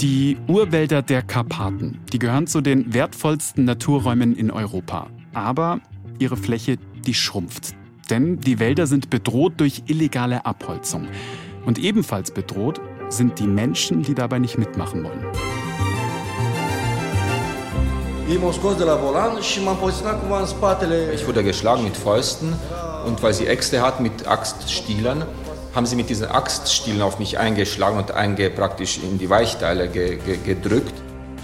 Die Urwälder der Karpaten, die gehören zu den wertvollsten Naturräumen in Europa. Aber ihre Fläche, die schrumpft. Denn die Wälder sind bedroht durch illegale Abholzung. Und ebenfalls bedroht sind die Menschen, die dabei nicht mitmachen wollen. Ich wurde geschlagen mit Fäusten und weil sie Äxte hat mit Axtstielern, haben sie mit diesen Axtstielen auf mich eingeschlagen und einge praktisch in die Weichteile ge ge gedrückt.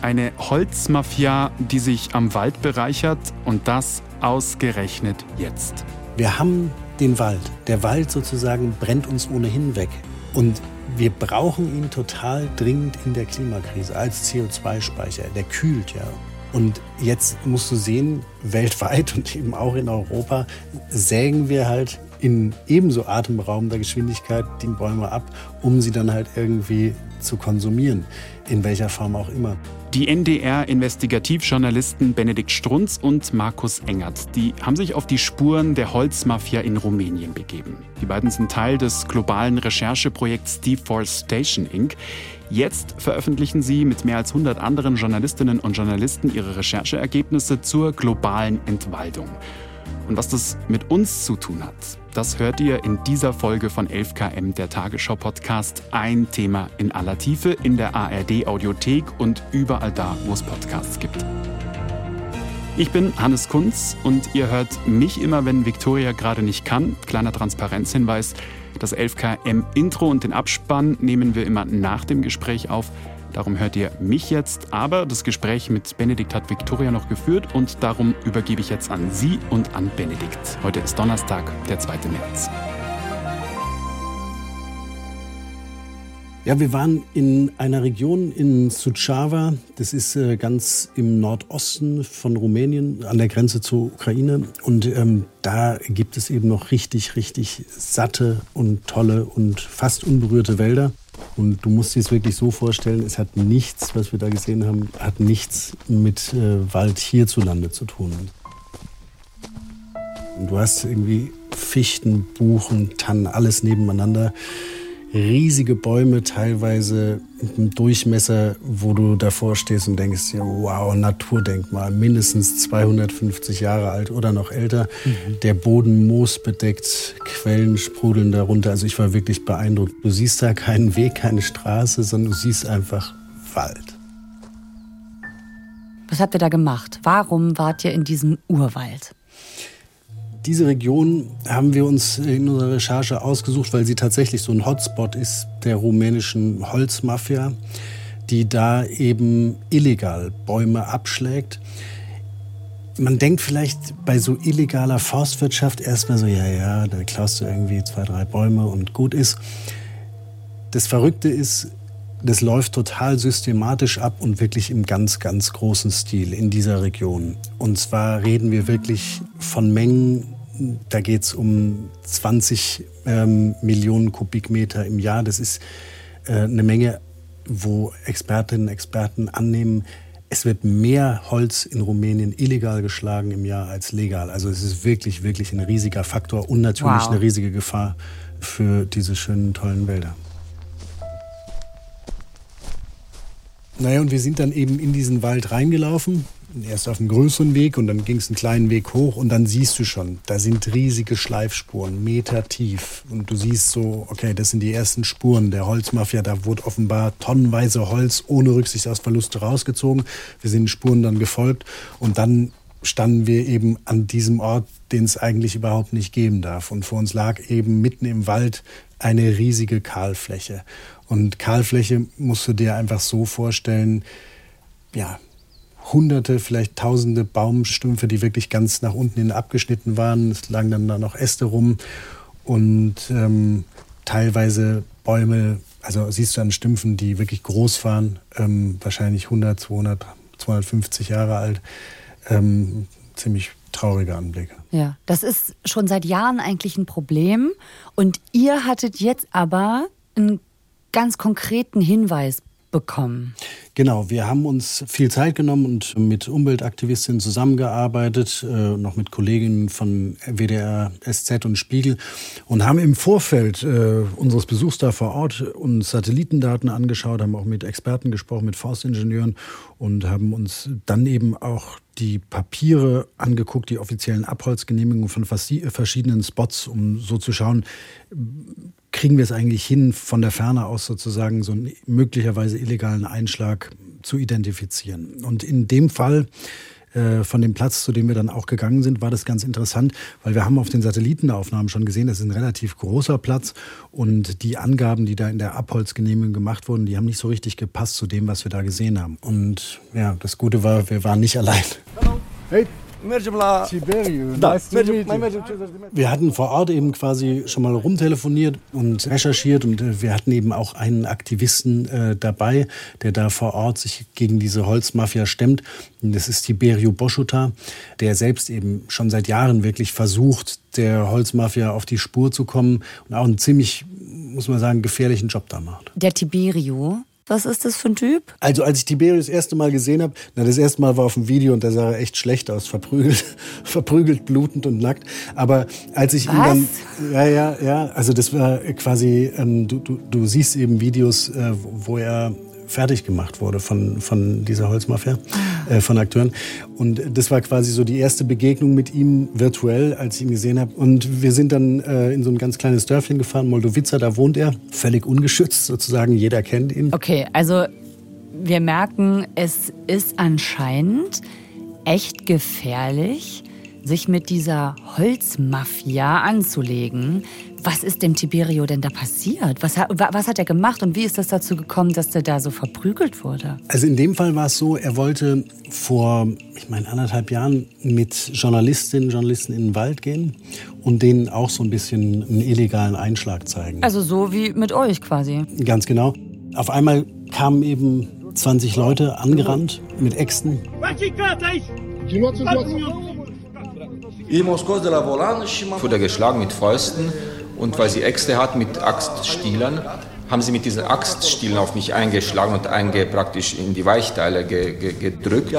Eine Holzmafia, die sich am Wald bereichert und das ausgerechnet jetzt. Wir haben den Wald. Der Wald sozusagen brennt uns ohnehin weg. Und wir brauchen ihn total dringend in der Klimakrise als CO2-Speicher. Der kühlt ja. Und jetzt musst du sehen, weltweit und eben auch in Europa sägen wir halt in ebenso atemberaubender Geschwindigkeit die Bäume ab, um sie dann halt irgendwie zu konsumieren, in welcher Form auch immer. Die NDR-Investigativjournalisten Benedikt Strunz und Markus Engert, die haben sich auf die Spuren der Holzmafia in Rumänien begeben. Die beiden sind Teil des globalen Rechercheprojekts Deforestation Inc. Jetzt veröffentlichen sie mit mehr als 100 anderen Journalistinnen und Journalisten ihre Rechercheergebnisse zur globalen Entwaldung. Und was das mit uns zu tun hat, das hört ihr in dieser Folge von 11KM, der Tagesschau-Podcast. Ein Thema in aller Tiefe in der ARD-Audiothek und überall da, wo es Podcasts gibt. Ich bin Hannes Kunz und ihr hört mich immer, wenn Viktoria gerade nicht kann. Kleiner Transparenzhinweis. Das 11KM Intro und den Abspann nehmen wir immer nach dem Gespräch auf. Darum hört ihr mich jetzt, aber das Gespräch mit Benedikt hat Viktoria noch geführt und darum übergebe ich jetzt an Sie und an Benedikt. Heute ist Donnerstag, der 2. März. Ja, wir waren in einer Region in Suceava, das ist äh, ganz im Nordosten von Rumänien, an der Grenze zur Ukraine. Und ähm, da gibt es eben noch richtig, richtig satte und tolle und fast unberührte Wälder. Und du musst dir es wirklich so vorstellen, es hat nichts, was wir da gesehen haben, hat nichts mit äh, Wald hierzulande zu tun. Und du hast irgendwie Fichten, Buchen, Tannen, alles nebeneinander riesige Bäume, teilweise mit einem Durchmesser, wo du davor stehst und denkst, ja, wow, Naturdenkmal, mindestens 250 Jahre alt oder noch älter. Mhm. Der Boden moosbedeckt, Quellen sprudeln darunter. Also ich war wirklich beeindruckt. Du siehst da keinen Weg, keine Straße, sondern du siehst einfach Wald. Was habt ihr da gemacht? Warum wart ihr in diesem Urwald? Diese Region haben wir uns in unserer Recherche ausgesucht, weil sie tatsächlich so ein Hotspot ist der rumänischen Holzmafia, die da eben illegal Bäume abschlägt. Man denkt vielleicht bei so illegaler Forstwirtschaft erstmal so, ja, ja, da klaust du irgendwie zwei, drei Bäume und gut ist. Das Verrückte ist, das läuft total systematisch ab und wirklich im ganz, ganz großen Stil in dieser Region. Und zwar reden wir wirklich von Mengen, da geht es um 20 ähm, Millionen Kubikmeter im Jahr. Das ist äh, eine Menge, wo Expertinnen und Experten annehmen, es wird mehr Holz in Rumänien illegal geschlagen im Jahr als legal. Also es ist wirklich, wirklich ein riesiger Faktor und natürlich wow. eine riesige Gefahr für diese schönen, tollen Wälder. Naja, und wir sind dann eben in diesen Wald reingelaufen. Erst auf einem größeren Weg und dann ging es einen kleinen Weg hoch und dann siehst du schon, da sind riesige Schleifspuren, Meter tief. Und du siehst so, okay, das sind die ersten Spuren der Holzmafia. Da wurde offenbar tonnenweise Holz ohne Rücksicht auf Verluste rausgezogen. Wir sind den Spuren dann gefolgt und dann standen wir eben an diesem Ort, den es eigentlich überhaupt nicht geben darf. Und vor uns lag eben mitten im Wald eine riesige Kahlfläche. Und Kahlfläche musst du dir einfach so vorstellen, ja, hunderte, vielleicht tausende Baumstümpfe, die wirklich ganz nach unten hin abgeschnitten waren. Es lagen dann da noch Äste rum und ähm, teilweise Bäume, also siehst du an Stümpfen, die wirklich groß waren, ähm, wahrscheinlich 100, 200, 250 Jahre alt. Ähm, ziemlich traurige Anblicke. Ja, das ist schon seit Jahren eigentlich ein Problem. Und ihr hattet jetzt aber einen ganz konkreten Hinweis bekommen. Genau, wir haben uns viel Zeit genommen und mit Umweltaktivistinnen zusammengearbeitet, äh, noch mit Kolleginnen von WDR, SZ und Spiegel und haben im Vorfeld äh, unseres Besuchs da vor Ort uns Satellitendaten angeschaut, haben auch mit Experten gesprochen, mit Forstingenieuren und haben uns dann eben auch die Papiere angeguckt, die offiziellen Abholzgenehmigungen von verschiedenen Spots, um so zu schauen, kriegen wir es eigentlich hin, von der Ferne aus sozusagen so einen möglicherweise illegalen Einschlag zu identifizieren. Und in dem Fall äh, von dem Platz, zu dem wir dann auch gegangen sind, war das ganz interessant, weil wir haben auf den Satellitenaufnahmen schon gesehen, das ist ein relativ großer Platz und die Angaben, die da in der Abholzgenehmigung gemacht wurden, die haben nicht so richtig gepasst zu dem, was wir da gesehen haben. Und ja, das Gute war, wir waren nicht allein. Hey, wir hatten vor Ort eben quasi schon mal rumtelefoniert und recherchiert und äh, wir hatten eben auch einen Aktivisten äh, dabei, der da vor Ort sich gegen diese Holzmafia stemmt. Das ist Tiberio Boschuta, der selbst eben schon seit Jahren wirklich versucht, der Holzmafia auf die Spur zu kommen und auch einen ziemlich, muss man sagen, gefährlichen Job da macht. Der Tiberio, was ist das für ein Typ? Also als ich Tiberius das erste Mal gesehen habe, na das erste Mal war auf dem Video und da sah er echt schlecht aus, verprügelt, verprügelt, blutend und nackt. Aber als ich Was? ihn dann, ja ja ja, also das war quasi, ähm, du, du, du siehst eben Videos, äh, wo er fertig gemacht wurde von, von dieser Holzmafia, äh, von Akteuren. Und das war quasi so die erste Begegnung mit ihm virtuell, als ich ihn gesehen habe. Und wir sind dann äh, in so ein ganz kleines Dörfchen gefahren, Moldowica, da wohnt er, völlig ungeschützt sozusagen, jeder kennt ihn. Okay, also wir merken, es ist anscheinend echt gefährlich, sich mit dieser Holzmafia anzulegen. Was ist dem Tiberio denn da passiert? Was, was hat er gemacht und wie ist das dazu gekommen, dass der da so verprügelt wurde? Also in dem Fall war es so, er wollte vor, ich meine, anderthalb Jahren mit Journalistinnen und Journalisten in den Wald gehen und denen auch so ein bisschen einen illegalen Einschlag zeigen. Also so wie mit euch quasi. Ganz genau. Auf einmal kamen eben 20 Leute angerannt mit Äxten. Wurde geschlagen mit Fäusten und weil sie Äxte hat mit Axtstielern, haben sie mit diesen Axtstielen auf mich eingeschlagen und einge praktisch in die Weichteile ge, ge, gedrückt.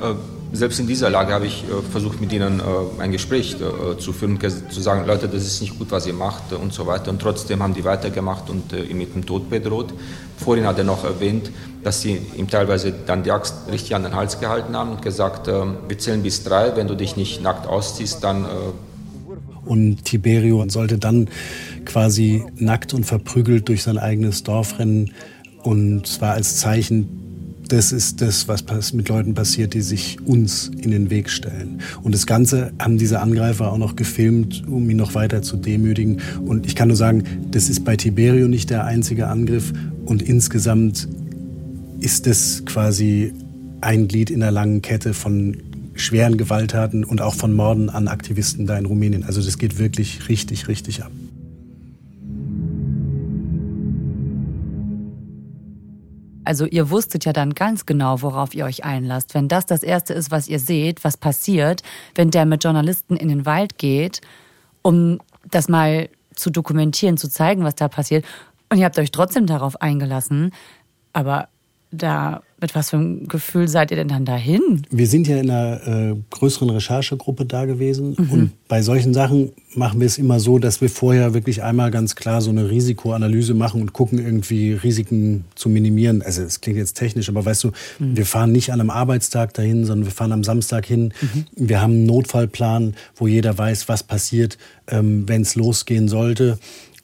Mhm selbst in dieser Lage habe ich äh, versucht, mit ihnen äh, ein Gespräch äh, zu führen, zu sagen, Leute, das ist nicht gut, was ihr macht und so weiter. Und trotzdem haben die weitergemacht und ihn mit dem Tod bedroht. Vorhin hat er noch erwähnt, dass sie ihm teilweise dann die Axt richtig an den Hals gehalten haben und gesagt, wir zählen bis drei, wenn du dich nicht nackt ausziehst, dann... Und Tiberio sollte dann quasi nackt und verprügelt durch sein eigenes Dorf rennen und zwar als Zeichen das ist das, was mit Leuten passiert, die sich uns in den Weg stellen. Und das Ganze haben diese Angreifer auch noch gefilmt, um ihn noch weiter zu demütigen. Und ich kann nur sagen, das ist bei Tiberio nicht der einzige Angriff. Und insgesamt ist das quasi ein Glied in der langen Kette von schweren Gewalttaten und auch von Morden an Aktivisten da in Rumänien. Also das geht wirklich richtig, richtig ab. Also ihr wusstet ja dann ganz genau, worauf ihr euch einlasst. Wenn das das Erste ist, was ihr seht, was passiert, wenn der mit Journalisten in den Wald geht, um das mal zu dokumentieren, zu zeigen, was da passiert. Und ihr habt euch trotzdem darauf eingelassen. Aber da, mit was für einem Gefühl seid ihr denn dann dahin? Wir sind ja in einer äh, größeren Recherchegruppe da gewesen. Mhm. Und bei solchen Sachen machen wir es immer so, dass wir vorher wirklich einmal ganz klar so eine Risikoanalyse machen und gucken, irgendwie Risiken zu minimieren. Also es klingt jetzt technisch, aber weißt du, mhm. wir fahren nicht an einem Arbeitstag dahin, sondern wir fahren am Samstag hin. Mhm. Wir haben einen Notfallplan, wo jeder weiß, was passiert, ähm, wenn es losgehen sollte.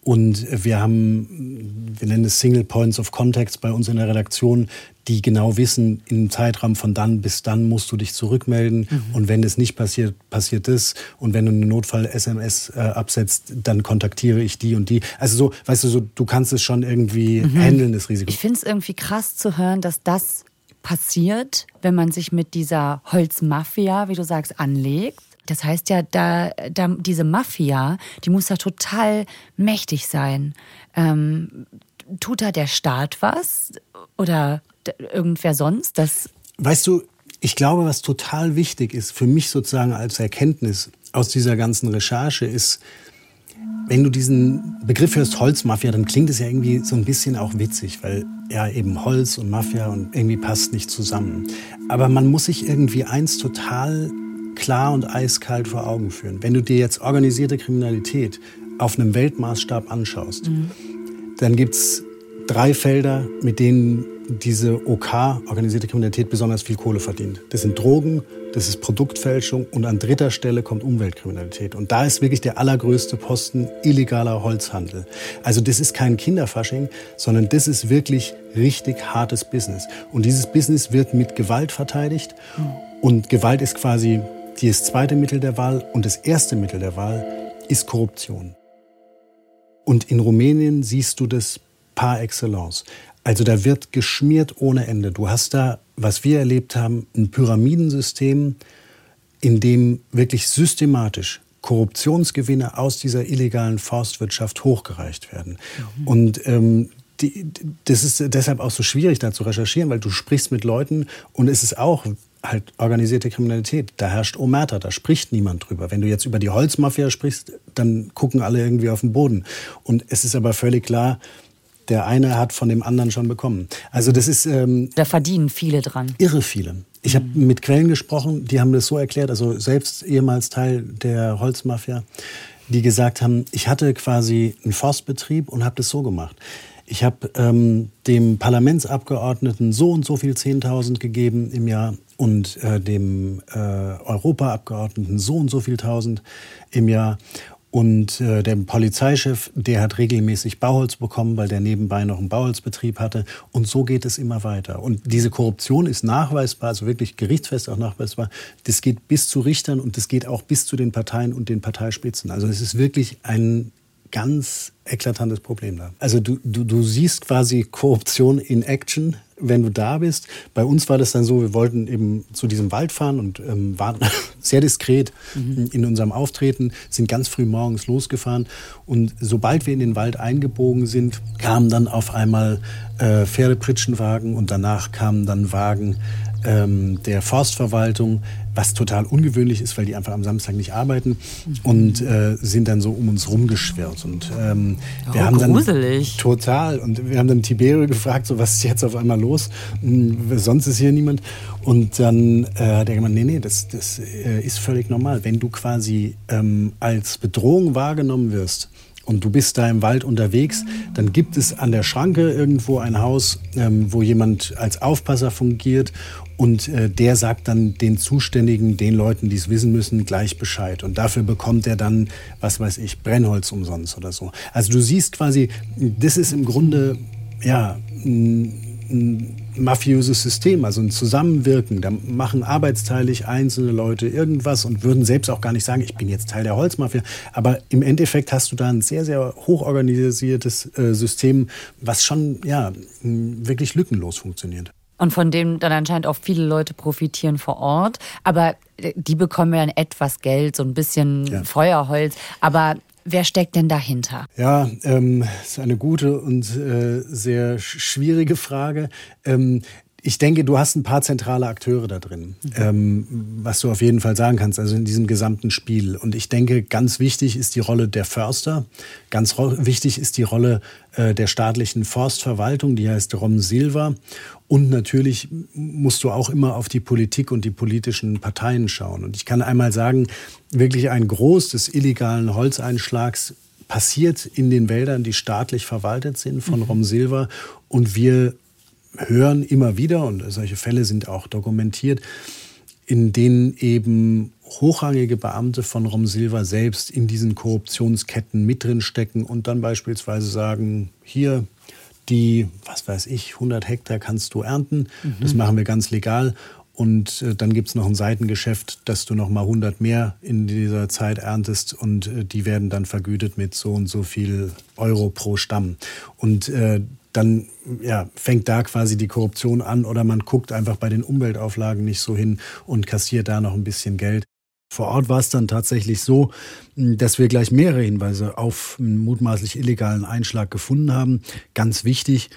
Und wir haben, wir nennen es Single Points of Contact bei uns in der Redaktion, die genau wissen, im Zeitraum von dann bis dann musst du dich zurückmelden. Mhm. Und wenn das nicht passiert, passiert das. Und wenn du eine Notfall-SMS äh, absetzt, dann kontaktiere ich die und die. Also so, weißt du, so, du kannst es schon irgendwie mhm. handeln, das Risiko. Ich finde es irgendwie krass zu hören, dass das passiert, wenn man sich mit dieser Holzmafia, wie du sagst, anlegt. Das heißt ja, da, da diese Mafia, die muss ja total mächtig sein. Ähm, tut da der Staat was oder irgendwer sonst? Das weißt du, ich glaube, was total wichtig ist für mich sozusagen als Erkenntnis aus dieser ganzen Recherche ist, wenn du diesen Begriff hörst, Holzmafia, dann klingt es ja irgendwie so ein bisschen auch witzig, weil ja eben Holz und Mafia und irgendwie passt nicht zusammen. Aber man muss sich irgendwie eins total klar und eiskalt vor Augen führen. Wenn du dir jetzt organisierte Kriminalität auf einem Weltmaßstab anschaust, mhm. dann gibt's drei Felder, mit denen diese OK, organisierte Kriminalität, besonders viel Kohle verdient. Das sind Drogen, das ist Produktfälschung und an dritter Stelle kommt Umweltkriminalität. Und da ist wirklich der allergrößte Posten illegaler Holzhandel. Also das ist kein Kinderfasching, sondern das ist wirklich richtig hartes Business. Und dieses Business wird mit Gewalt verteidigt. Und Gewalt ist quasi das zweite Mittel der Wahl. Und das erste Mittel der Wahl ist Korruption. Und in Rumänien siehst du das par excellence. Also da wird geschmiert ohne Ende. Du hast da, was wir erlebt haben, ein Pyramidensystem, in dem wirklich systematisch Korruptionsgewinne aus dieser illegalen Forstwirtschaft hochgereicht werden. Mhm. Und ähm, die, das ist deshalb auch so schwierig, da zu recherchieren, weil du sprichst mit Leuten und es ist auch halt organisierte Kriminalität. Da herrscht Omerta, da spricht niemand drüber. Wenn du jetzt über die Holzmafia sprichst, dann gucken alle irgendwie auf den Boden. Und es ist aber völlig klar, der eine hat von dem anderen schon bekommen. Also das ist... Ähm, da verdienen viele dran. Irre viele. Ich habe mit Quellen gesprochen, die haben das so erklärt, also selbst ehemals Teil der Holzmafia, die gesagt haben, ich hatte quasi einen Forstbetrieb und habe das so gemacht. Ich habe ähm, dem Parlamentsabgeordneten so und so viel 10.000 gegeben im Jahr und äh, dem äh, Europaabgeordneten so und so viel 1.000 im Jahr. Und äh, der Polizeichef, der hat regelmäßig Bauholz bekommen, weil der nebenbei noch einen Bauholzbetrieb hatte. Und so geht es immer weiter. Und diese Korruption ist nachweisbar, also wirklich gerichtsfest auch nachweisbar. Das geht bis zu Richtern und das geht auch bis zu den Parteien und den Parteispitzen. Also es ist wirklich ein ganz eklatantes Problem da. Also du, du, du siehst quasi Korruption in Action wenn du da bist. Bei uns war das dann so, wir wollten eben zu diesem Wald fahren und ähm, waren sehr diskret mhm. in unserem Auftreten, sind ganz früh morgens losgefahren und sobald wir in den Wald eingebogen sind, kamen dann auf einmal äh, Pferdepritschenwagen und danach kamen dann Wagen ähm, der Forstverwaltung, was total ungewöhnlich ist, weil die einfach am Samstag nicht arbeiten und äh, sind dann so um uns rumgeschwirrt. Und ähm, wir oh, haben dann gruselig. total und wir haben dann Tiberio gefragt, so was ist jetzt auf einmal los? Hm, sonst ist hier niemand. Und dann äh, hat er gemeint, nee, nee, das, das äh, ist völlig normal. Wenn du quasi ähm, als Bedrohung wahrgenommen wirst, und du bist da im Wald unterwegs, dann gibt es an der Schranke irgendwo ein Haus, ähm, wo jemand als Aufpasser fungiert und äh, der sagt dann den Zuständigen, den Leuten, die es wissen müssen, gleich Bescheid. Und dafür bekommt er dann, was weiß ich, Brennholz umsonst oder so. Also du siehst quasi, das ist im Grunde, ja, ein, mafiöses System, also ein Zusammenwirken. Da machen arbeitsteilig einzelne Leute irgendwas und würden selbst auch gar nicht sagen, ich bin jetzt Teil der Holzmafia. Aber im Endeffekt hast du da ein sehr, sehr hochorganisiertes äh, System, was schon ja, wirklich lückenlos funktioniert und von dem dann anscheinend auch viele Leute profitieren vor Ort. Aber äh, die bekommen ja etwas Geld, so ein bisschen ja. Feuerholz. Aber wer steckt denn dahinter? Ja, ähm, ist eine gute und äh, sehr schwierige Frage. Ähm, ich denke, du hast ein paar zentrale Akteure da drin, mhm. ähm, was du auf jeden Fall sagen kannst, also in diesem gesamten Spiel. Und ich denke, ganz wichtig ist die Rolle der Förster, ganz wichtig ist die Rolle der staatlichen Forstverwaltung, die heißt Rom Silva. Und natürlich musst du auch immer auf die Politik und die politischen Parteien schauen. Und ich kann einmal sagen, wirklich ein Groß des illegalen Holzeinschlags passiert in den Wäldern, die staatlich verwaltet sind von mhm. Rom Silva. Und wir hören immer wieder, und solche Fälle sind auch dokumentiert, in denen eben hochrangige Beamte von Rom Silva selbst in diesen Korruptionsketten mit drin stecken und dann beispielsweise sagen, hier die, was weiß ich, 100 Hektar kannst du ernten, mhm. das machen wir ganz legal und äh, dann gibt es noch ein Seitengeschäft, dass du noch mal 100 mehr in dieser Zeit erntest und äh, die werden dann vergütet mit so und so viel Euro pro Stamm. Und äh, dann ja, fängt da quasi die Korruption an oder man guckt einfach bei den Umweltauflagen nicht so hin und kassiert da noch ein bisschen Geld. Vor Ort war es dann tatsächlich so, dass wir gleich mehrere Hinweise auf einen mutmaßlich illegalen Einschlag gefunden haben. Ganz wichtig,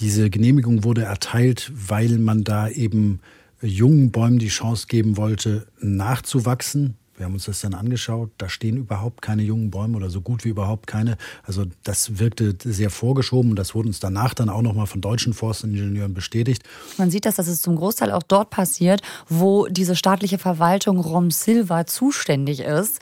diese Genehmigung wurde erteilt, weil man da eben jungen Bäumen die Chance geben wollte, nachzuwachsen. Wir haben uns das dann angeschaut. Da stehen überhaupt keine jungen Bäume oder so gut wie überhaupt keine. Also das wirkte sehr vorgeschoben. Das wurde uns danach dann auch nochmal von deutschen Forstingenieuren bestätigt. Man sieht das, dass es zum Großteil auch dort passiert, wo diese staatliche Verwaltung Rom Silva zuständig ist.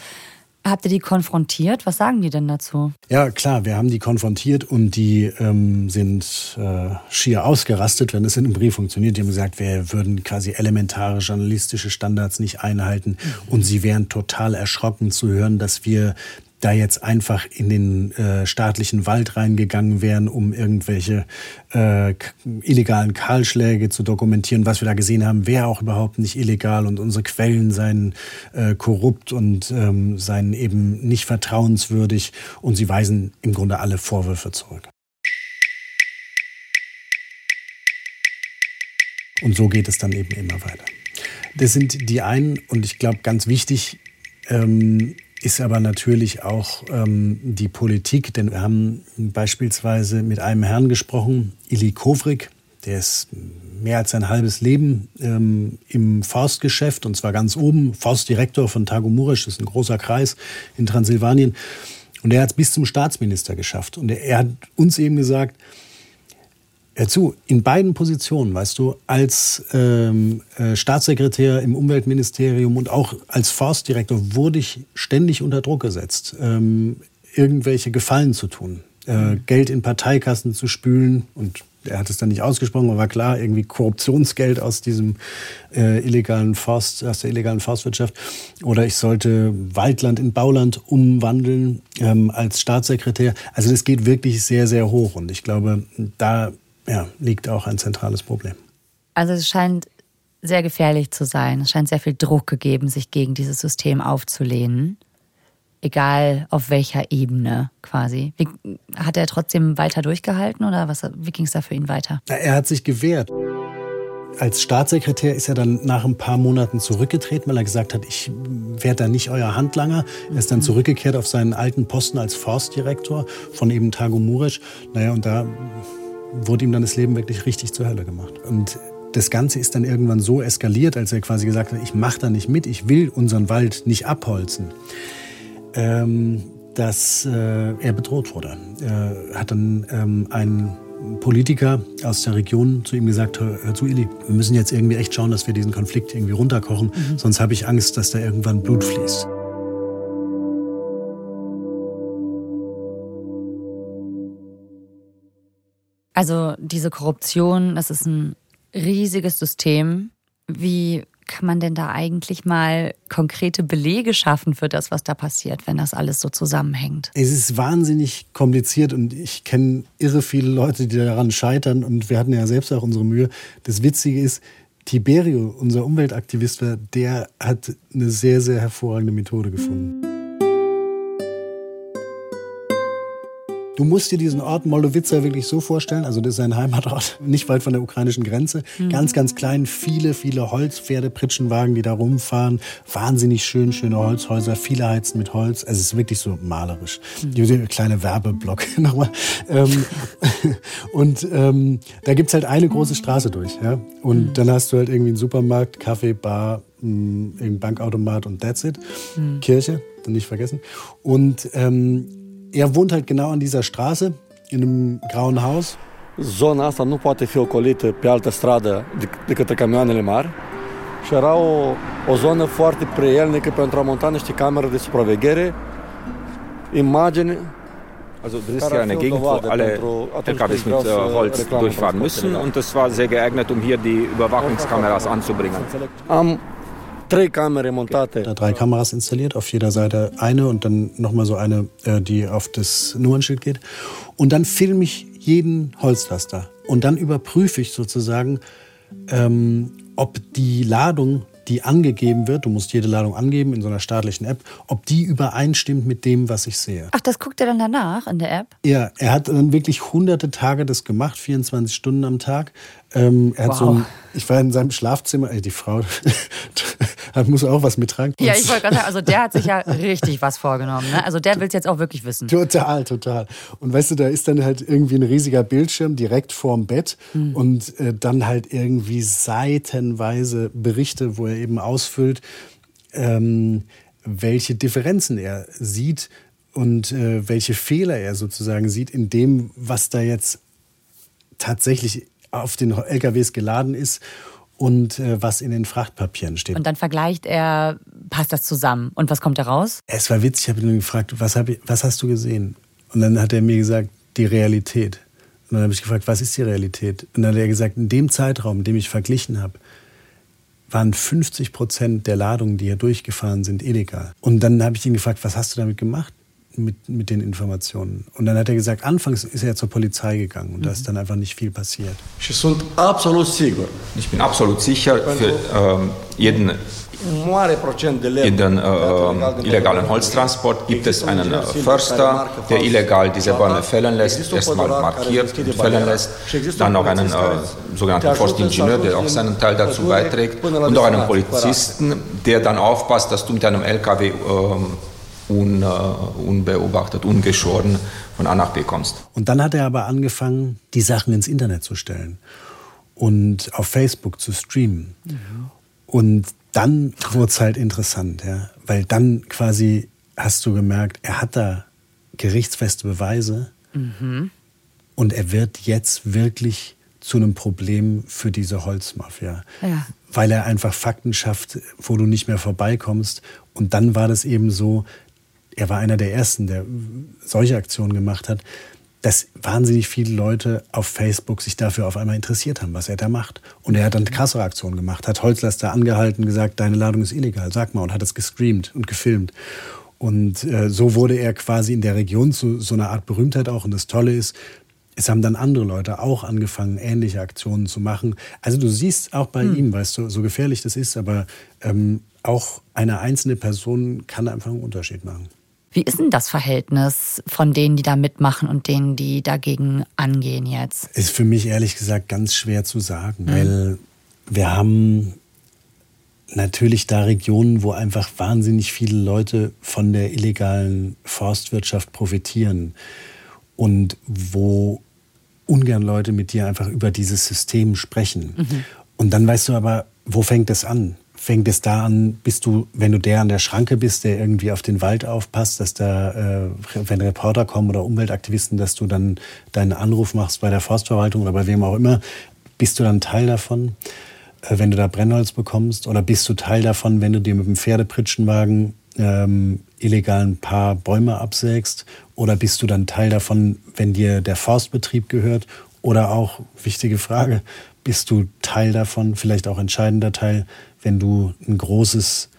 Habt ihr die konfrontiert? Was sagen die denn dazu? Ja, klar, wir haben die konfrontiert und die ähm, sind äh, schier ausgerastet, wenn es in einem Brief funktioniert. Die haben gesagt, wir würden quasi elementare journalistische Standards nicht einhalten mhm. und sie wären total erschrocken zu hören, dass wir da jetzt einfach in den äh, staatlichen Wald reingegangen wären, um irgendwelche äh, illegalen Kahlschläge zu dokumentieren. Was wir da gesehen haben, wäre auch überhaupt nicht illegal und unsere Quellen seien äh, korrupt und ähm, seien eben nicht vertrauenswürdig und sie weisen im Grunde alle Vorwürfe zurück. Und so geht es dann eben immer weiter. Das sind die einen und ich glaube ganz wichtig, ähm, ist aber natürlich auch ähm, die Politik, denn wir haben beispielsweise mit einem Herrn gesprochen, Ili Kovrik, der ist mehr als sein halbes Leben ähm, im Forstgeschäft und zwar ganz oben, Forstdirektor von Tagumurisch, das ist ein großer Kreis in Transsilvanien. Und er hat es bis zum Staatsminister geschafft. Und er, er hat uns eben gesagt, Hör zu, in beiden Positionen, weißt du, als ähm, äh, Staatssekretär im Umweltministerium und auch als Forstdirektor wurde ich ständig unter Druck gesetzt, ähm, irgendwelche Gefallen zu tun, äh, mhm. Geld in Parteikassen zu spülen und er hat es dann nicht ausgesprochen, aber war klar, irgendwie Korruptionsgeld aus diesem äh, illegalen Forst, aus der illegalen Forstwirtschaft. Oder ich sollte Waldland in Bauland umwandeln ähm, als Staatssekretär. Also das geht wirklich sehr, sehr hoch. Und ich glaube, da ja, liegt auch ein zentrales Problem. Also es scheint sehr gefährlich zu sein. Es scheint sehr viel Druck gegeben, sich gegen dieses System aufzulehnen. Egal auf welcher Ebene quasi. Wie, hat er trotzdem weiter durchgehalten oder was, wie ging es da für ihn weiter? Er hat sich gewehrt. Als Staatssekretär ist er dann nach ein paar Monaten zurückgetreten, weil er gesagt hat, ich werde da nicht euer Handlanger. Er ist dann zurückgekehrt auf seinen alten Posten als Forstdirektor von eben Tago Muresch. Naja, und da wurde ihm dann das Leben wirklich richtig zur Hölle gemacht. Und das Ganze ist dann irgendwann so eskaliert, als er quasi gesagt hat, ich mache da nicht mit, ich will unseren Wald nicht abholzen, ähm, dass äh, er bedroht wurde. Er hat dann ähm, ein Politiker aus der Region zu ihm gesagt, hör zu Ili, wir müssen jetzt irgendwie echt schauen, dass wir diesen Konflikt irgendwie runterkochen, mhm. sonst habe ich Angst, dass da irgendwann Blut fließt. Also diese Korruption, das ist ein riesiges System. Wie kann man denn da eigentlich mal konkrete Belege schaffen für das, was da passiert, wenn das alles so zusammenhängt? Es ist wahnsinnig kompliziert und ich kenne irre viele Leute, die daran scheitern und wir hatten ja selbst auch unsere Mühe. Das Witzige ist, Tiberio, unser Umweltaktivist, der hat eine sehr, sehr hervorragende Methode gefunden. Du musst dir diesen Ort Moldowica wirklich so vorstellen, also das ist ein Heimatort, nicht weit von der ukrainischen Grenze. Mhm. Ganz, ganz klein, viele, viele Holzpferde, Pritschenwagen, die da rumfahren. Wahnsinnig schön, schöne Holzhäuser, viele heizen mit Holz. Also es ist wirklich so malerisch. Mhm. Kleine Werbeblock nochmal. Ähm, und ähm, da gibt's halt eine große Straße durch. Ja? Und mhm. dann hast du halt irgendwie einen Supermarkt, Kaffee, Bar, mm, ein Bankautomat und that's it. Mhm. Kirche, dann nicht vergessen. Und ähm, er wohnt halt genau an dieser Straße, in einem grauen Haus. Zona asta nu poate fi ocolită pe altă stradă de către camioanele mari și era o, o zonă foarte prielnică pentru a monta niște camere de supraveghere, imagini Also das ist ja eine Gegend, wo alle LKWs mit äh, Holz durchfahren müssen und das war sehr geeignet, um hier die Überwachungskameras anzubringen. Am drei Kameras montate. Da drei Kameras installiert, auf jeder Seite eine und dann nochmal so eine, äh, die auf das Nummernschild geht. Und dann filme ich jeden Holzlaster. Und dann überprüfe ich sozusagen, ähm, ob die Ladung die angegeben wird, du musst jede Ladung angeben in so einer staatlichen App, ob die übereinstimmt mit dem, was ich sehe. Ach, das guckt er dann danach in der App? Ja, er hat dann wirklich hunderte Tage das gemacht, 24 Stunden am Tag. Ähm, er wow. hat so ein, ich war in seinem Schlafzimmer, ey, die Frau muss auch was mittragen. Ja, ich wollte gerade sagen, also der hat sich ja richtig was vorgenommen. Ne? Also der will es jetzt auch wirklich wissen. Total, total. Und weißt du, da ist dann halt irgendwie ein riesiger Bildschirm direkt vorm Bett mhm. und äh, dann halt irgendwie seitenweise Berichte, wo er eben ausfüllt, ähm, welche Differenzen er sieht und äh, welche Fehler er sozusagen sieht in dem, was da jetzt tatsächlich auf den LKWs geladen ist und äh, was in den Frachtpapieren steht. Und dann vergleicht er, passt das zusammen? Und was kommt da raus? Es war witzig, ich habe ihn gefragt, was, hab ich, was hast du gesehen? Und dann hat er mir gesagt, die Realität. Und dann habe ich gefragt, was ist die Realität? Und dann hat er gesagt, in dem Zeitraum, in dem ich verglichen habe, waren 50 Prozent der Ladungen, die hier durchgefahren sind, illegal. Und dann habe ich ihn gefragt, was hast du damit gemacht? Mit, mit den Informationen. Und dann hat er gesagt, anfangs ist er zur Polizei gegangen und mhm. da ist dann einfach nicht viel passiert. Ich bin absolut sicher, für ähm, jeden in den äh, illegalen Holztransport gibt es einen äh, Förster, der illegal diese Bäume fällen lässt, erstmal markiert und fällen lässt, dann noch einen äh, sogenannten Forstingenieur, der auch seinen Teil dazu beiträgt, und auch einen Polizisten, der dann aufpasst, dass du mit einem LKW ähm, un, uh, unbeobachtet, ungeschoren von A nach B kommst. Und dann hat er aber angefangen, die Sachen ins Internet zu stellen und auf Facebook zu streamen. Mhm. Und dann wurde es halt interessant, ja, weil dann quasi hast du gemerkt, er hat da gerichtsfeste Beweise mhm. und er wird jetzt wirklich zu einem Problem für diese Holzmafia, ja. weil er einfach Fakten schafft, wo du nicht mehr vorbeikommst. Und dann war das eben so, er war einer der ersten, der solche Aktionen gemacht hat dass wahnsinnig viele Leute auf Facebook sich dafür auf einmal interessiert haben, was er da macht. Und er hat dann krassere Aktionen gemacht, hat Holzlaster angehalten, gesagt, deine Ladung ist illegal, sag mal, und hat es gestreamt und gefilmt. Und äh, so wurde er quasi in der Region zu so einer Art Berühmtheit auch. Und das Tolle ist, es haben dann andere Leute auch angefangen, ähnliche Aktionen zu machen. Also du siehst auch bei hm. ihm, weißt du, so gefährlich das ist, aber ähm, auch eine einzelne Person kann einfach einen Unterschied machen. Wie ist denn das Verhältnis von denen, die da mitmachen und denen, die dagegen angehen jetzt? Ist für mich ehrlich gesagt ganz schwer zu sagen, mhm. weil wir haben natürlich da Regionen, wo einfach wahnsinnig viele Leute von der illegalen Forstwirtschaft profitieren und wo ungern Leute mit dir einfach über dieses System sprechen. Mhm. Und dann weißt du aber, wo fängt es an? Fängt es da an, bist du, wenn du der an der Schranke bist, der irgendwie auf den Wald aufpasst, dass da, äh, wenn Reporter kommen oder Umweltaktivisten, dass du dann deinen Anruf machst bei der Forstverwaltung oder bei wem auch immer, bist du dann Teil davon, äh, wenn du da Brennholz bekommst? Oder bist du Teil davon, wenn du dir mit dem Pferdepritschenwagen ähm, illegal ein paar Bäume absägst? Oder bist du dann Teil davon, wenn dir der Forstbetrieb gehört? Oder auch, wichtige Frage, bist du Teil davon, vielleicht auch entscheidender Teil, wenn du ein großes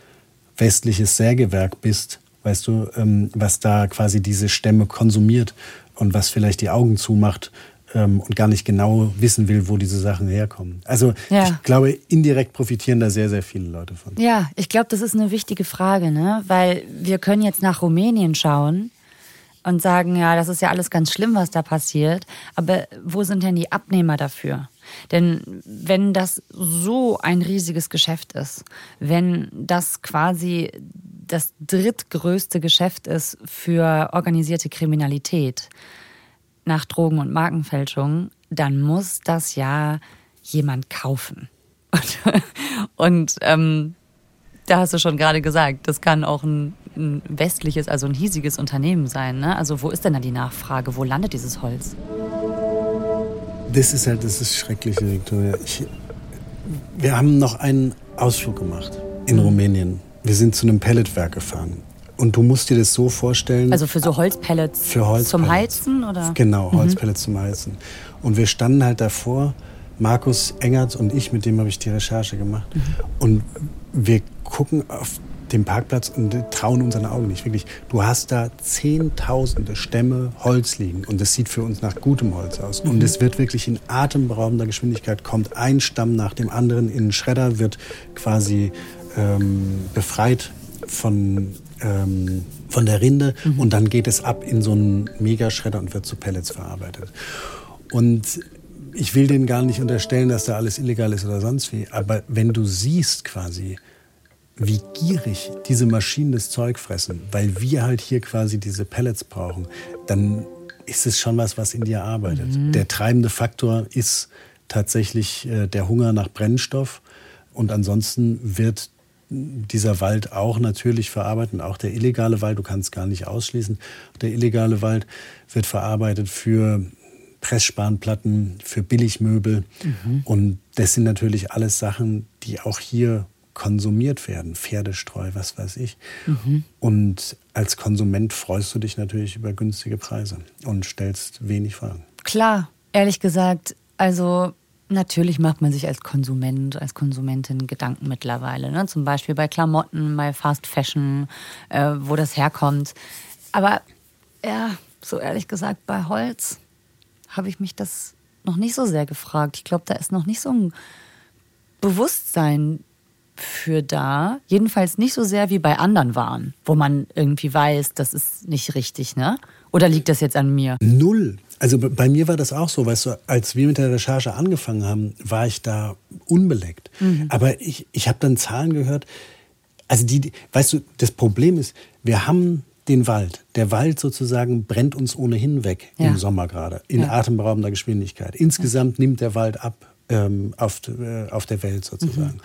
westliches Sägewerk bist, weißt du, ähm, was da quasi diese Stämme konsumiert und was vielleicht die Augen zumacht ähm, und gar nicht genau wissen will, wo diese Sachen herkommen. Also ja. ich glaube, indirekt profitieren da sehr, sehr viele Leute von. Ja, ich glaube, das ist eine wichtige Frage, ne? weil wir können jetzt nach Rumänien schauen und sagen, ja, das ist ja alles ganz schlimm, was da passiert, aber wo sind denn die Abnehmer dafür? Denn wenn das so ein riesiges Geschäft ist, wenn das quasi das drittgrößte Geschäft ist für organisierte Kriminalität nach Drogen- und Markenfälschung, dann muss das ja jemand kaufen. Und, und ähm, da hast du schon gerade gesagt, das kann auch ein, ein, westliches, also ein hiesiges Unternehmen sein. Ne? Also wo ist denn da die Nachfrage? Wo landet dieses Holz? Das ist halt das ist Schreckliche, Victoria. Ich, wir haben noch einen Ausflug gemacht in Rumänien. Wir sind zu einem Pelletwerk gefahren. Und du musst dir das so vorstellen. Also für so Holzpellets, für Holzpellets. zum Heizen oder? Genau, mhm. Holzpellets mhm. zum Heizen. Und wir standen halt davor, Markus Engert und ich, mit dem habe ich die Recherche gemacht. Mhm. Und wir gucken auf den Parkplatz und trauen unseren Augen nicht. Wirklich, du hast da zehntausende Stämme Holz liegen und das sieht für uns nach gutem Holz aus. Mhm. Und es wird wirklich in atemberaubender Geschwindigkeit, kommt ein Stamm nach dem anderen in den Schredder, wird quasi ähm, befreit von, ähm, von der Rinde mhm. und dann geht es ab in so einen Megaschredder und wird zu Pellets verarbeitet. Und ich will denen gar nicht unterstellen, dass da alles illegal ist oder sonst wie, aber wenn du siehst quasi, wie gierig diese Maschinen das Zeug fressen, weil wir halt hier quasi diese Pellets brauchen, dann ist es schon was, was in dir arbeitet. Mhm. Der treibende Faktor ist tatsächlich äh, der Hunger nach Brennstoff und ansonsten wird dieser Wald auch natürlich verarbeitet, auch der illegale Wald, du kannst gar nicht ausschließen, der illegale Wald wird verarbeitet für Pressspanplatten, für Billigmöbel. Mhm. Und das sind natürlich alles Sachen, die auch hier konsumiert werden. Pferdestreu, was weiß ich. Mhm. Und als Konsument freust du dich natürlich über günstige Preise und stellst wenig Fragen. Klar, ehrlich gesagt, also Natürlich macht man sich als Konsument, als Konsumentin Gedanken mittlerweile. Ne? Zum Beispiel bei Klamotten, bei Fast Fashion, äh, wo das herkommt. Aber ja, so ehrlich gesagt, bei Holz habe ich mich das noch nicht so sehr gefragt. Ich glaube, da ist noch nicht so ein Bewusstsein für da. Jedenfalls nicht so sehr wie bei anderen Waren, wo man irgendwie weiß, das ist nicht richtig, ne? Oder liegt das jetzt an mir? Null. Also bei mir war das auch so, weißt du, als wir mit der Recherche angefangen haben, war ich da unbeleckt. Mhm. Aber ich, ich habe dann Zahlen gehört. Also die, die, weißt du, das Problem ist, wir haben den Wald. Der Wald sozusagen brennt uns ohnehin weg ja. im Sommer gerade, in ja. atemberaubender Geschwindigkeit. Insgesamt ja. nimmt der Wald ab ähm, auf, äh, auf der Welt sozusagen. Mhm.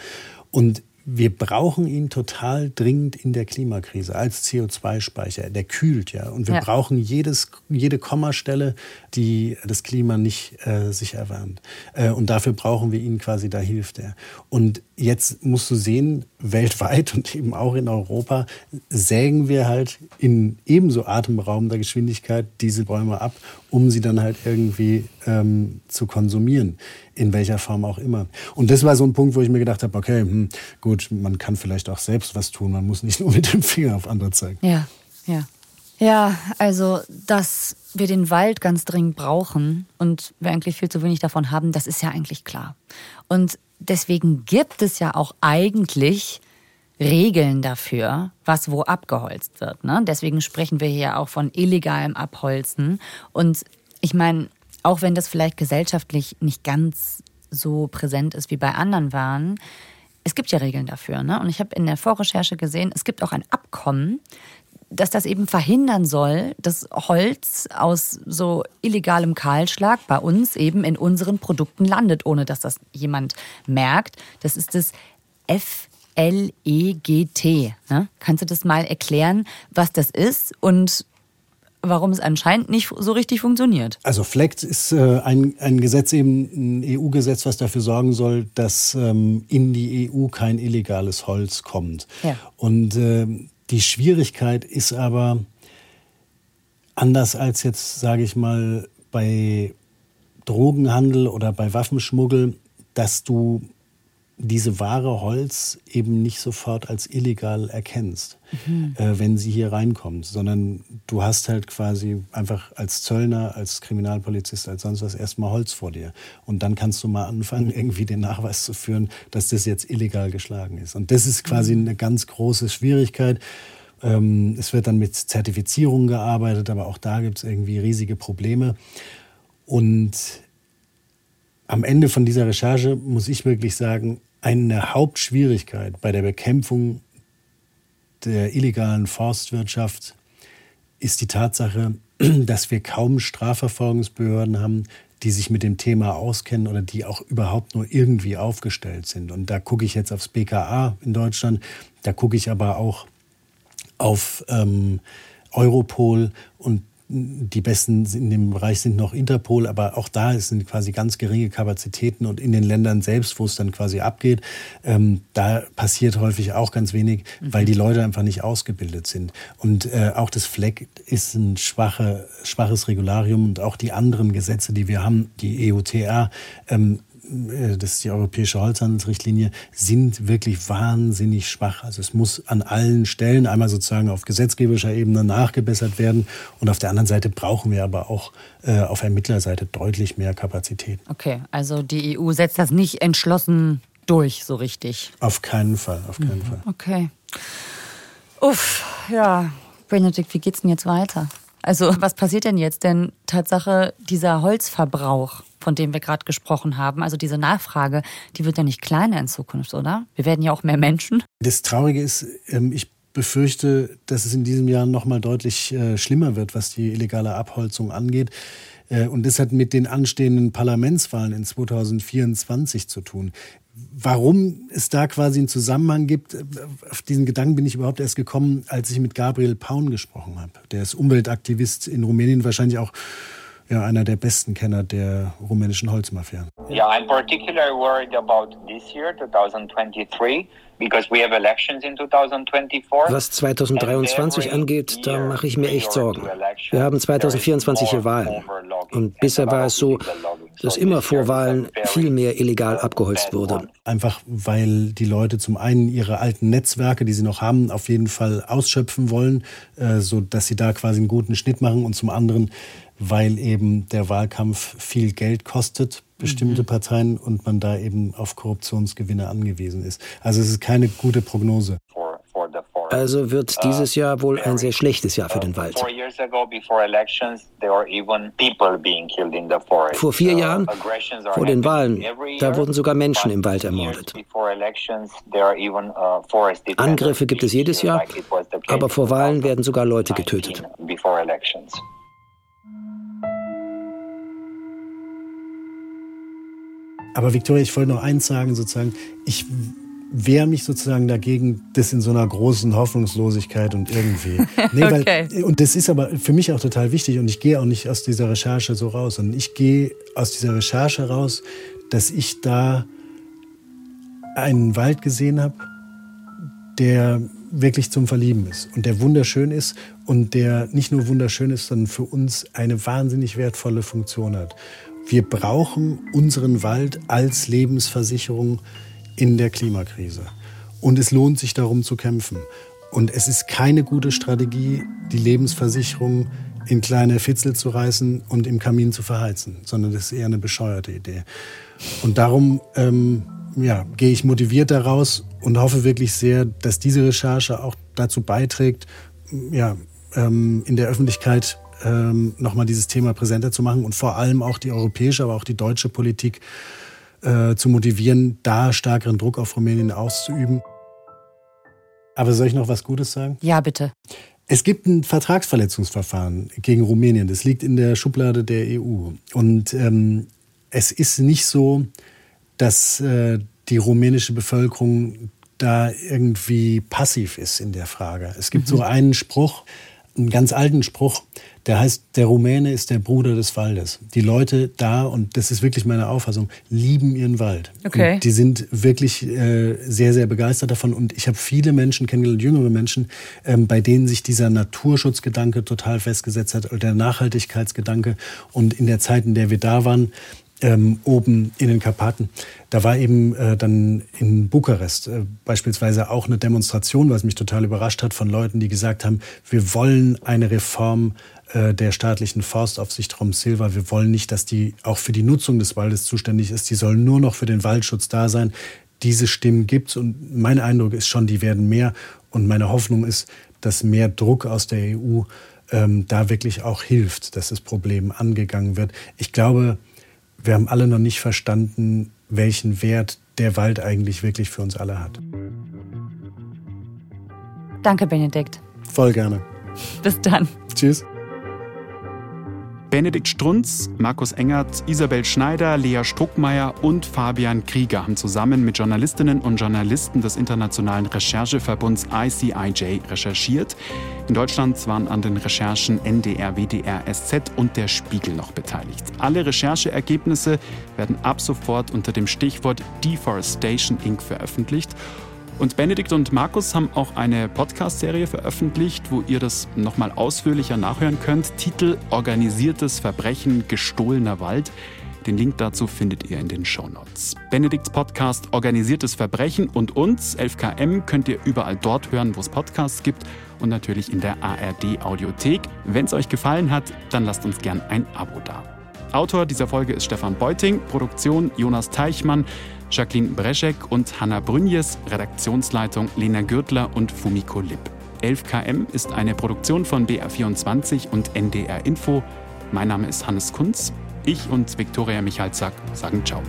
Und wir brauchen ihn total dringend in der Klimakrise als CO2-Speicher. Der kühlt ja. Und wir ja. brauchen jedes, jede Kommastelle, die das Klima nicht äh, sich erwärmt. Äh, und dafür brauchen wir ihn quasi, da hilft er. Und jetzt musst du sehen, weltweit und eben auch in Europa sägen wir halt in ebenso atemberaubender Geschwindigkeit diese Bäume ab, um sie dann halt irgendwie ähm, zu konsumieren in welcher Form auch immer. Und das war so ein Punkt, wo ich mir gedacht habe, okay, hm, gut, man kann vielleicht auch selbst was tun, man muss nicht nur mit dem Finger auf andere zeigen. Ja, ja. Ja, also, dass wir den Wald ganz dringend brauchen und wir eigentlich viel zu wenig davon haben, das ist ja eigentlich klar. Und deswegen gibt es ja auch eigentlich Regeln dafür, was wo abgeholzt wird. Ne? Deswegen sprechen wir hier auch von illegalem Abholzen. Und ich meine, auch wenn das vielleicht gesellschaftlich nicht ganz so präsent ist wie bei anderen Waren, es gibt ja Regeln dafür. Ne? Und ich habe in der Vorrecherche gesehen, es gibt auch ein Abkommen, das das eben verhindern soll, dass Holz aus so illegalem Kahlschlag bei uns eben in unseren Produkten landet, ohne dass das jemand merkt. Das ist das FLEGT. Ne? Kannst du das mal erklären, was das ist und warum es anscheinend nicht so richtig funktioniert. Also FLECT ist äh, ein, ein Gesetz, eben ein EU-Gesetz, was dafür sorgen soll, dass ähm, in die EU kein illegales Holz kommt. Ja. Und äh, die Schwierigkeit ist aber anders als jetzt, sage ich mal, bei Drogenhandel oder bei Waffenschmuggel, dass du diese Ware Holz eben nicht sofort als illegal erkennst, mhm. äh, wenn sie hier reinkommt, sondern du hast halt quasi einfach als Zöllner, als Kriminalpolizist, als sonst was erstmal Holz vor dir. Und dann kannst du mal anfangen, irgendwie den Nachweis zu führen, dass das jetzt illegal geschlagen ist. Und das ist quasi mhm. eine ganz große Schwierigkeit. Ähm, es wird dann mit Zertifizierung gearbeitet, aber auch da gibt es irgendwie riesige Probleme. Und am Ende von dieser Recherche muss ich wirklich sagen, eine Hauptschwierigkeit bei der Bekämpfung der illegalen Forstwirtschaft ist die Tatsache, dass wir kaum Strafverfolgungsbehörden haben, die sich mit dem Thema auskennen oder die auch überhaupt nur irgendwie aufgestellt sind. Und da gucke ich jetzt aufs BKA in Deutschland, da gucke ich aber auch auf ähm, Europol und die besten in dem Bereich sind noch Interpol, aber auch da sind quasi ganz geringe Kapazitäten und in den Ländern selbst, wo es dann quasi abgeht, ähm, da passiert häufig auch ganz wenig, mhm. weil die Leute einfach nicht ausgebildet sind. Und äh, auch das FLEG ist ein schwache, schwaches Regularium und auch die anderen Gesetze, die wir haben, die EUTR, ähm, äh, das ist die europäische Holzhandelsrichtlinie, sind wirklich wahnsinnig schwach. Also es muss an allen Stellen einmal sozusagen auf gesetzgeberischer Ebene nachgebessert werden und auf der anderen Seite brauchen wir aber auch äh, auf Ermittlerseite deutlich mehr Kapazität. Okay, also die EU setzt das nicht entschlossen durch, so richtig. Auf keinen Fall, auf keinen mhm. Fall. Okay. Uff, ja. Benedikt, wie geht's denn jetzt weiter? Also, was passiert denn jetzt? Denn Tatsache, dieser Holzverbrauch, von dem wir gerade gesprochen haben, also diese Nachfrage, die wird ja nicht kleiner in Zukunft, oder? Wir werden ja auch mehr Menschen. Das Traurige ist, ähm, ich befürchte, dass es in diesem Jahr noch mal deutlich äh, schlimmer wird, was die illegale Abholzung angeht. Äh, und das hat mit den anstehenden Parlamentswahlen in 2024 zu tun. Warum es da quasi einen Zusammenhang gibt, auf diesen Gedanken bin ich überhaupt erst gekommen, als ich mit Gabriel Paun gesprochen habe. Der ist Umweltaktivist in Rumänien, wahrscheinlich auch ja, einer der besten Kenner der rumänischen Holzmafia. Yeah, I'm particularly worried about this year, 2023. Was 2023 angeht, da mache ich mir echt Sorgen. Wir haben 2024 hier Wahlen. Und bisher war es so, dass immer vor Wahlen viel mehr illegal abgeholzt wurde. Einfach weil die Leute zum einen ihre alten Netzwerke, die sie noch haben, auf jeden Fall ausschöpfen wollen, äh, so dass sie da quasi einen guten Schnitt machen und zum anderen weil eben der Wahlkampf viel Geld kostet, bestimmte mhm. Parteien, und man da eben auf Korruptionsgewinne angewiesen ist. Also es ist keine gute Prognose. Also wird dieses Jahr wohl ein sehr schlechtes Jahr für den Wald. Vor vier Jahren, vor den Wahlen, da wurden sogar Menschen im Wald ermordet. Angriffe gibt es jedes Jahr, aber vor Wahlen werden sogar Leute getötet. Aber Victoria, ich wollte noch eins sagen, sozusagen, ich wehre mich sozusagen dagegen, das in so einer großen Hoffnungslosigkeit und irgendwie. Nee, okay. weil, und das ist aber für mich auch total wichtig und ich gehe auch nicht aus dieser Recherche so raus, sondern ich gehe aus dieser Recherche raus, dass ich da einen Wald gesehen habe, der wirklich zum Verlieben ist und der wunderschön ist und der nicht nur wunderschön ist, sondern für uns eine wahnsinnig wertvolle Funktion hat. Wir brauchen unseren Wald als Lebensversicherung in der Klimakrise. Und es lohnt sich darum zu kämpfen. Und es ist keine gute Strategie, die Lebensversicherung in kleine Fitzel zu reißen und im Kamin zu verheizen, sondern das ist eher eine bescheuerte Idee. Und darum ähm, ja, gehe ich motiviert daraus und hoffe wirklich sehr, dass diese Recherche auch dazu beiträgt, ja, ähm, in der Öffentlichkeit ähm, nochmal dieses Thema präsenter zu machen und vor allem auch die europäische, aber auch die deutsche Politik äh, zu motivieren, da stärkeren Druck auf Rumänien auszuüben. Aber soll ich noch was Gutes sagen? Ja, bitte. Es gibt ein Vertragsverletzungsverfahren gegen Rumänien. Das liegt in der Schublade der EU. Und ähm, es ist nicht so, dass äh, die rumänische Bevölkerung da irgendwie passiv ist in der Frage. Es gibt mhm. so einen Spruch, einen ganz alten Spruch, der heißt, der Rumäne ist der Bruder des Waldes. Die Leute da, und das ist wirklich meine Auffassung, lieben ihren Wald. Okay. Und die sind wirklich äh, sehr, sehr begeistert davon. Und ich habe viele Menschen kennengelernt, jüngere Menschen, ähm, bei denen sich dieser Naturschutzgedanke total festgesetzt hat, oder der Nachhaltigkeitsgedanke. Und in der Zeit, in der wir da waren, ähm, oben in den Karpaten. Da war eben äh, dann in Bukarest äh, beispielsweise auch eine Demonstration, was mich total überrascht hat, von Leuten, die gesagt haben, wir wollen eine Reform äh, der staatlichen Forstaufsicht Rom Silva. Wir wollen nicht, dass die auch für die Nutzung des Waldes zuständig ist. Die sollen nur noch für den Waldschutz da sein. Diese Stimmen gibt es und mein Eindruck ist schon, die werden mehr. Und meine Hoffnung ist, dass mehr Druck aus der EU ähm, da wirklich auch hilft, dass das Problem angegangen wird. Ich glaube, wir haben alle noch nicht verstanden, welchen Wert der Wald eigentlich wirklich für uns alle hat. Danke, Benedikt. Voll gerne. Bis dann. Tschüss. Benedikt Strunz, Markus Engert, Isabel Schneider, Lea Struckmeier und Fabian Krieger haben zusammen mit Journalistinnen und Journalisten des internationalen Rechercheverbunds ICIJ recherchiert. In Deutschland waren an den Recherchen NDR, WDR, SZ und der Spiegel noch beteiligt. Alle Rechercheergebnisse werden ab sofort unter dem Stichwort Deforestation Inc. veröffentlicht. Und Benedikt und Markus haben auch eine Podcast-Serie veröffentlicht, wo ihr das nochmal ausführlicher nachhören könnt. Titel Organisiertes Verbrechen, gestohlener Wald. Den Link dazu findet ihr in den Shownotes. Benedikts Podcast Organisiertes Verbrechen und uns, 11KM, könnt ihr überall dort hören, wo es Podcasts gibt und natürlich in der ARD Audiothek. Wenn es euch gefallen hat, dann lasst uns gern ein Abo da. Autor dieser Folge ist Stefan Beuting, Produktion Jonas Teichmann. Jacqueline Breschek und Hanna Brünjes, Redaktionsleitung Lena Gürtler und Fumiko Lipp. 11KM ist eine Produktion von BR24 und NDR Info. Mein Name ist Hannes Kunz. Ich und Viktoria Michalzack sagen Ciao.